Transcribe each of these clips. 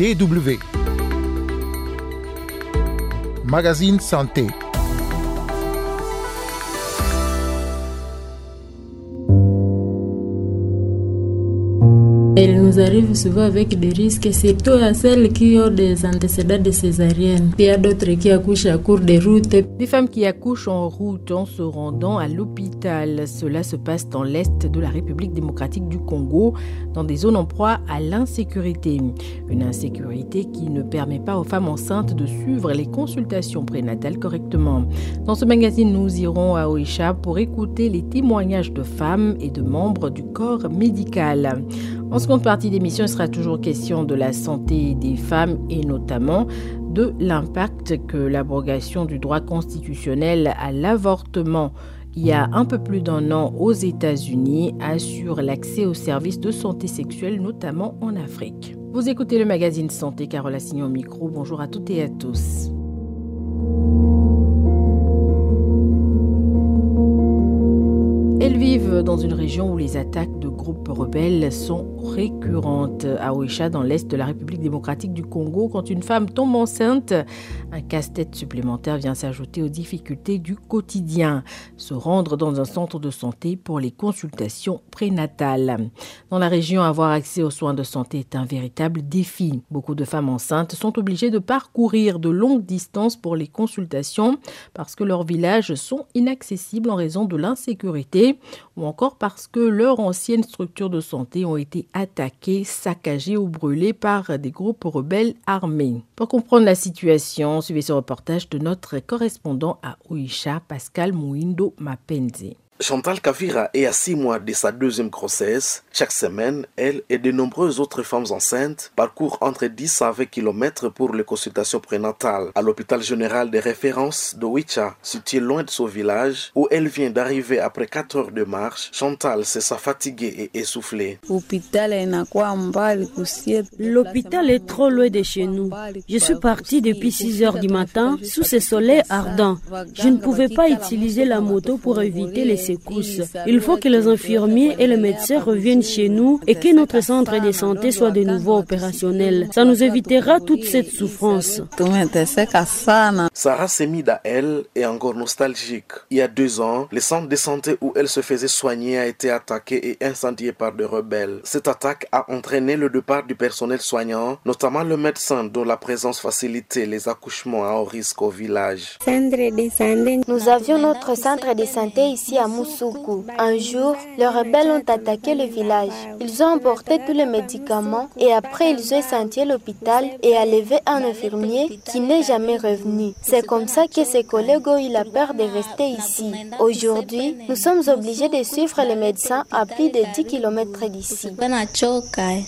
DW. Magazine Santé. Elle nous arrive souvent avec des risques, surtout à celles qui ont des antécédents de césarienne. Il y a d'autres qui accouchent à court de route. Des femmes qui accouchent en route en se rendant à l'hôpital. Cela se passe dans l'est de la République démocratique du Congo, dans des zones en proie à l'insécurité. Une insécurité qui ne permet pas aux femmes enceintes de suivre les consultations prénatales correctement. Dans ce magazine, nous irons à Oisha pour écouter les témoignages de femmes et de membres du corps médical. En seconde partie d'émission, il sera toujours question de la santé des femmes et notamment de l'impact que l'abrogation du droit constitutionnel à l'avortement il y a un peu plus d'un an aux États-Unis a sur l'accès aux services de santé sexuelle, notamment en Afrique. Vous écoutez le magazine Santé, Carole Assignon au micro. Bonjour à toutes et à tous. Elles vivent dans une région où les attaques de groupes rebelles sont récurrentes. À Oisha, dans l'est de la République démocratique du Congo, quand une femme tombe enceinte, un casse-tête supplémentaire vient s'ajouter aux difficultés du quotidien. Se rendre dans un centre de santé pour les consultations prénatales. Dans la région, avoir accès aux soins de santé est un véritable défi. Beaucoup de femmes enceintes sont obligées de parcourir de longues distances pour les consultations parce que leurs villages sont inaccessibles en raison de l'insécurité ou encore parce que leurs anciennes structures de santé ont été attaquées, saccagées ou brûlées par des groupes rebelles armés. Pour comprendre la situation, suivez ce reportage de notre correspondant à Oisha, Pascal Mouindo Mapenze. Chantal Kavira est à six mois de sa deuxième grossesse. Chaque semaine, elle et de nombreuses autres femmes enceintes parcourent entre 10 à 20 km pour les consultations prénatales à l'hôpital général de référence de Wicha, situé loin de son village, où elle vient d'arriver après 4 heures de marche. Chantal se sent fatiguée et essoufflée. L'hôpital est trop loin de chez nous. Je suis partie depuis 6 heures du matin sous ce soleil ardent. Je ne pouvais pas utiliser la moto pour éviter les secousses. Il faut que les infirmiers et les médecins reviennent chez nous et que notre centre de santé soit de nouveau opérationnel. Ça nous évitera toute cette souffrance. Sarah Semida, elle, est encore nostalgique. Il y a deux ans, le centre de santé où elle se faisait soigner a été attaqué et incendié par des rebelles. Cette attaque a entraîné le départ du personnel soignant, notamment le médecin dont la présence facilitait les accouchements à haut risque au village. Nous avions notre centre de santé ici à Un jour, les rebelles ont attaqué le village. Ils ont emporté tous les médicaments et après ils ont incendié l'hôpital et enlevé un infirmier qui n'est jamais revenu. C'est comme ça que ses collègues ont eu la peur de rester ici. Aujourd'hui, nous sommes obligés de suivre les médecins à plus de 10 km d'ici.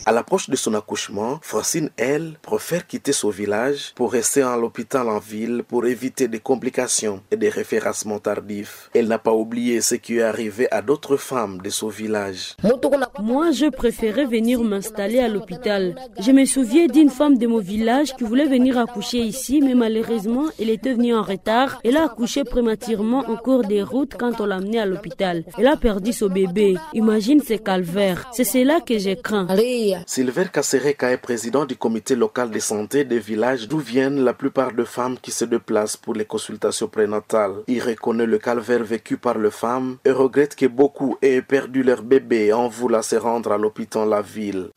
À l'approche de son accouchement, Francine, elle, préfère quitter son village pour rester à l'hôpital en ville pour éviter des complications et des référencements tardifs. Elle n'a pas oublié ce qui est arrivé à d'autres femmes de son village. Moi, je préférais venir m'installer à l'hôpital. Je me souviens d'une femme de mon village qui voulait venir accoucher ici, mais malheureusement, elle était venue en retard. Elle a accouché prématurément en cours des routes quand on l'a amenée à l'hôpital. Elle a perdu son bébé. Imagine ce calvaire. C'est cela que j'ai craint. Silver Kassereka est président du comité local de santé des villages d'où viennent la plupart des femmes qui se déplacent pour les consultations prénatales. Il reconnaît le calvaire vécu par les femmes et regrette que beaucoup aient perdu leur bébé en voulant se rendre à l'hôpital la ville.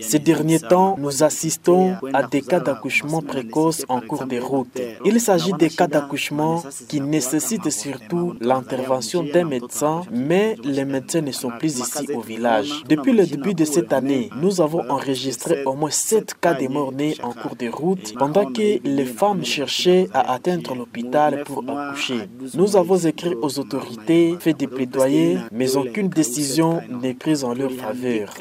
Ces derniers temps, nous assistons à des cas d'accouchement précoce en cours de route. Il s'agit des cas d'accouchement qui nécessitent surtout l'intervention d'un médecin, mais les médecins ne sont plus ici au village. Depuis le début de cette année, nous avons enregistré au moins 7 cas de morts-nés en cours de route pendant que les femmes cherchaient à atteindre l'hôpital pour accoucher. Nous avons écrit aux autorités, fait des plaidoyers, mais aucune décision n'est prise en leur faveur.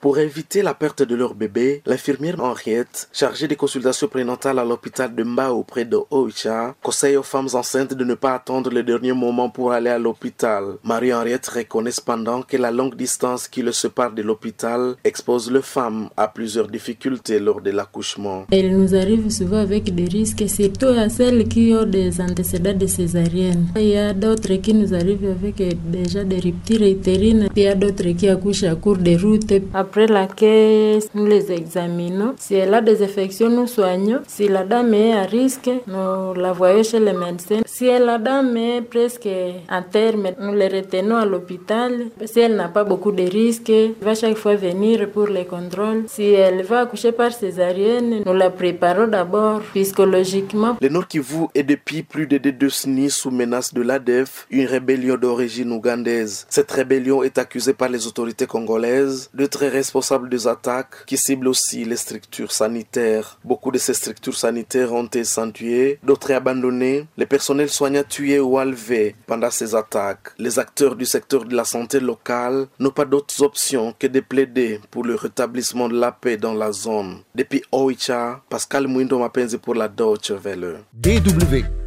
Pour éviter la perte de leur bébé, l'infirmière Henriette, chargée des consultations prénatales à l'hôpital de Mbao près de Oicha, conseille aux femmes enceintes de ne pas attendre le dernier moment pour aller à l'hôpital. Marie-Henriette reconnaît cependant que la longue distance qui le sépare de l'hôpital expose les femmes à plusieurs difficultés lors de l'accouchement. Elle nous arrive souvent avec des risques, surtout à celles qui ont des antécédents de césarienne. Il y a d'autres qui nous arrivent avec déjà des ruptures utérines. Il y a d'autres qui accouchent à court de route. Après laquelle nous les examinons. Si elle a des infections, nous soignons. Si la dame est à risque, nous la voyons chez le médecin. Si la dame est presque à terme, nous les retenons à l'hôpital. Si elle n'a pas beaucoup de risques, elle va chaque fois venir pour les contrôles. Si elle va accoucher par césarienne, nous la préparons d'abord psychologiquement. Le Nord Kivu est depuis plus de deux décennies sous menace de l'ADEF, une rébellion d'origine ougandaise. Cette rébellion est accusée par les autorités congolaises d'être responsable des attaques qui ciblent aussi les structures sanitaires. Beaucoup de ces structures sanitaires ont été sanctuées, d'autres abandonnées. Les personnels soignants tués ou enlevés pendant ces attaques. Les acteurs du secteur de la santé locale n'ont pas d'autres options que de plaider pour le rétablissement de la paix dans la zone. Depuis Oicha, Pascal Mwindo Mapenzi pour la Deutsche Welle. DW.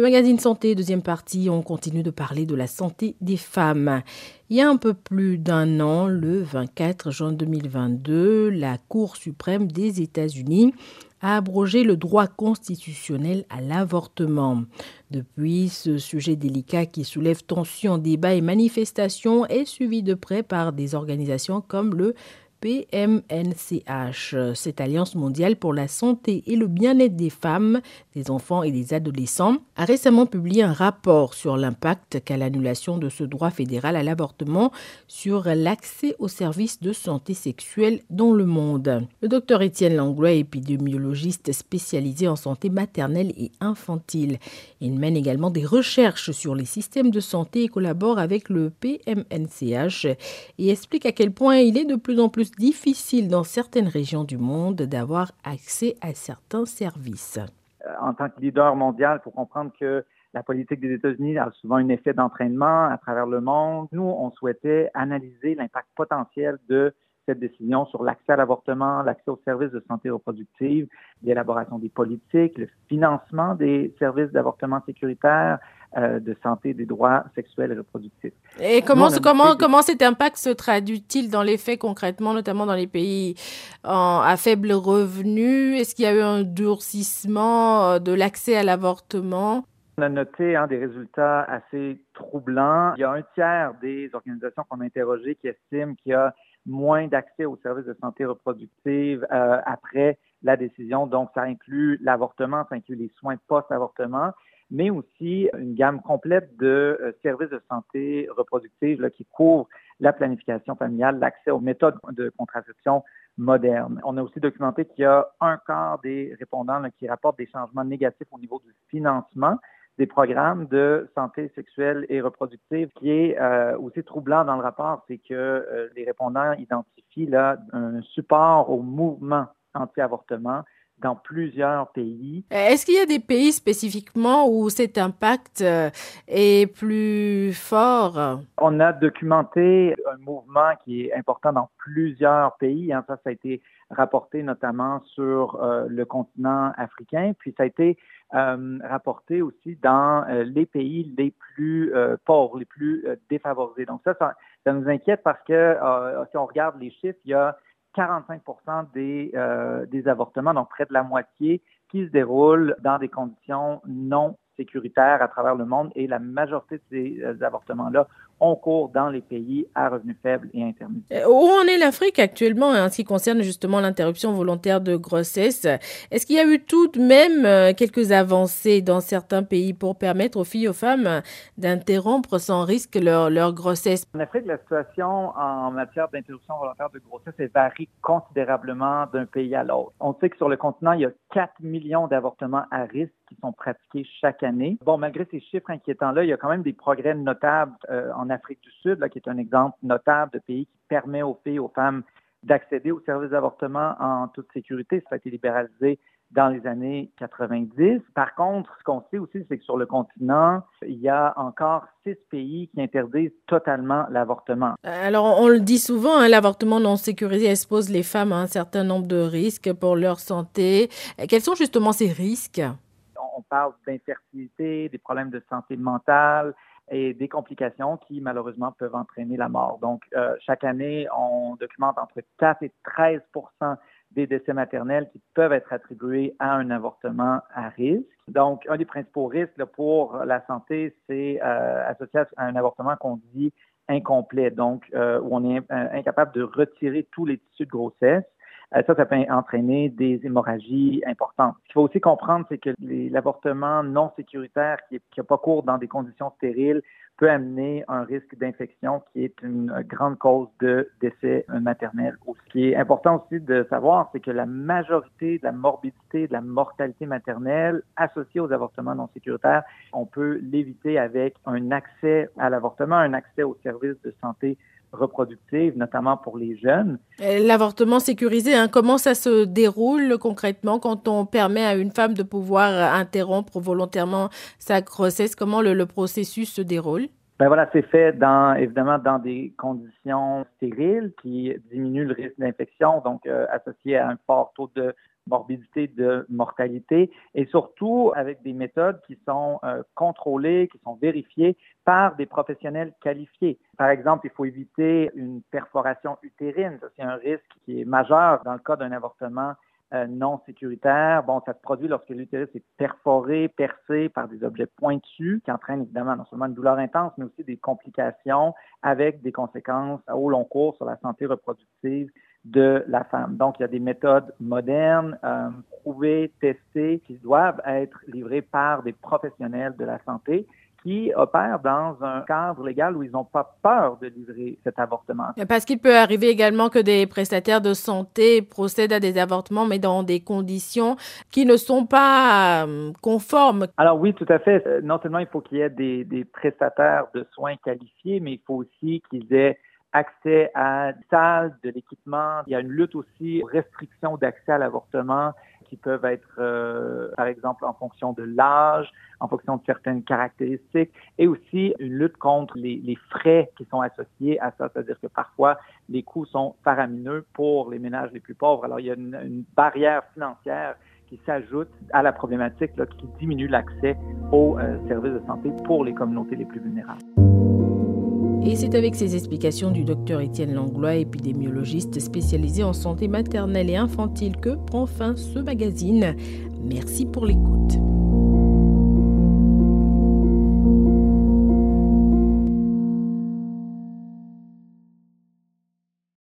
Le magazine Santé, deuxième partie, on continue de parler de la santé des femmes. Il y a un peu plus d'un an, le 24 juin 2022, la Cour suprême des États-Unis a abrogé le droit constitutionnel à l'avortement. Depuis, ce sujet délicat qui soulève tensions, débats et manifestations est suivi de près par des organisations comme le PMNCH, cette alliance mondiale pour la santé et le bien-être des femmes, des enfants et des adolescents, a récemment publié un rapport sur l'impact qu'a l'annulation de ce droit fédéral à l'avortement sur l'accès aux services de santé sexuelle dans le monde. Le docteur Étienne Langlois, épidémiologiste spécialisé en santé maternelle et infantile, il mène également des recherches sur les systèmes de santé et collabore avec le PMNCH et explique à quel point il est de plus en plus difficile dans certaines régions du monde d'avoir accès à certains services. Euh, en tant que leader mondial, il faut comprendre que la politique des États-Unis a souvent un effet d'entraînement à travers le monde. Nous, on souhaitait analyser l'impact potentiel de cette décision sur l'accès à l'avortement, l'accès aux services de santé reproductive, l'élaboration des politiques, le financement des services d'avortement sécuritaire, euh, de santé des droits sexuels et reproductifs. Et comment, comment, comment cet impact se traduit-il dans les faits concrètement, notamment dans les pays en, à faible revenu? Est-ce qu'il y a eu un durcissement euh, de l'accès à l'avortement? On a noté hein, des résultats assez troublants. Il y a un tiers des organisations qu'on a interrogées qui estiment qu'il y a moins d'accès aux services de santé reproductive euh, après la décision. Donc, ça inclut l'avortement, ça inclut les soins post-avortement mais aussi une gamme complète de euh, services de santé reproductive là, qui couvrent la planification familiale, l'accès aux méthodes de contraception modernes. On a aussi documenté qu'il y a un quart des répondants qui rapportent des changements négatifs au niveau du financement des programmes de santé sexuelle et reproductive. Ce qui est euh, aussi troublant dans le rapport, c'est que euh, les répondants identifient là un support au mouvement anti-avortement dans plusieurs pays. Euh, est-ce qu'il y a des pays spécifiquement où cet impact euh, est plus fort? On a documenté un mouvement qui est important dans plusieurs pays. Hein. Ça, ça a été rapporté notamment sur euh, le continent africain, puis ça a été rapporté aussi dans les pays les plus pauvres, les plus défavorisés. Donc ça, ça, ça, nous inquiète parce que si on regarde les chiffres, il y a 45 des, euh, des avortements, donc près de la moitié, qui se déroulent dans des conditions non sécuritaires à travers le monde. Et la majorité de ces euh, avortements-là ont cours dans les pays à revenus faibles et intermédiaires. Euh, où en est l'Afrique actuellement en ce qui concerne justement l'interruption volontaire de grossesse? Est-ce qu'il y a eu tout de même euh, quelques avancées dans certains pays pour permettre aux filles et aux femmes d'interrompre sans risque leur, leur grossesse? En Afrique, la situation en matière d'interruption volontaire de grossesse varie considérablement d'un pays à l'autre. On sait que sur le continent, il y a 4 millions d'avortements à risque qui sont pratiqués chaque année. Bon, malgré ces chiffres inquiétants-là, il y a quand même des progrès notables euh, en Afrique du Sud, là, qui est un exemple notable de pays qui permet aux filles, aux femmes d'accéder aux services d'avortement en toute sécurité. Ça a été libéralisé dans les années 90. Par contre, ce qu'on sait aussi, c'est que sur le continent, il y a encore six pays qui interdisent totalement l'avortement. Alors, on le dit souvent, hein, l'avortement non sécurisé expose les femmes à un certain nombre de risques pour leur santé. Quels sont justement ces risques? On parle d'infertilité, des problèmes de santé mentale, et des complications qui malheureusement peuvent entraîner la mort. Donc, euh, chaque année, on documente entre 4 et 13% des décès maternels qui peuvent être attribués à un avortement à risque. Donc, un des principaux risques pour la santé, c'est euh, associé à un avortement qu'on dit incomplet, donc euh, où on est euh, incapable de retirer tous les tissus de grossesse. Ça, ça peut entraîner des hémorragies importantes. Ce qu'il faut aussi comprendre, c'est que l'avortement non sécuritaire qui n'a pas cours dans des conditions stériles peut amener un risque d'infection qui est une grande cause de décès maternel. Ce qui est important aussi de savoir, c'est que la majorité de la morbidité, de la mortalité maternelle associée aux avortements non sécuritaires, on peut l'éviter avec un accès à l'avortement, un accès aux services de santé reproductive, notamment pour les jeunes. L'avortement sécurisé, hein, comment ça se déroule concrètement quand on permet à une femme de pouvoir interrompre volontairement sa grossesse? Comment le, processus se déroule? Ben voilà, c'est fait dans évidemment dans des conditions stériles qui diminuent le risque d'infection, donc euh, associé à un fort taux de morbidité, de mortalité, et surtout avec des méthodes qui sont euh, contrôlées, qui sont vérifiées par des professionnels qualifiés. Par exemple, il faut éviter une perforation utérine. C'est un risque qui est majeur dans le cas d'un avortement euh, non sécuritaire. Bon, ça se produit lorsque l'utérus est perforé, percé par des objets pointus qui entraînent évidemment non seulement une douleur intense, mais aussi des complications avec des conséquences au long cours sur la santé reproductive de la femme. Donc, il y a des méthodes modernes, euh, prouvées, testées, qui doivent être livrées par des professionnels de la santé qui opèrent dans un cadre légal où ils n'ont pas peur de livrer cet avortement. Parce qu'il peut arriver également que des prestataires de santé procèdent à des avortements, mais dans des conditions qui ne sont pas euh, conformes. Alors oui, tout à fait. Euh, non seulement il faut qu'il y ait des, des prestataires de soins qualifiés, mais il faut aussi qu'ils aient accès à des salles, de l'équipement. Il y a une lutte aussi, restriction d'accès à l'avortement qui peuvent être, euh, par exemple, en fonction de l'âge, en fonction de certaines caractéristiques, et aussi une lutte contre les, les frais qui sont associés à ça, c'est-à-dire que parfois les coûts sont faramineux pour les ménages les plus pauvres. Alors il y a une, une barrière financière qui s'ajoute à la problématique là, qui diminue l'accès aux euh, services de santé pour les communautés les plus vulnérables. Et c'est avec ces explications du docteur Étienne Langlois, épidémiologiste spécialisé en santé maternelle et infantile, que prend fin ce magazine. Merci pour l'écoute.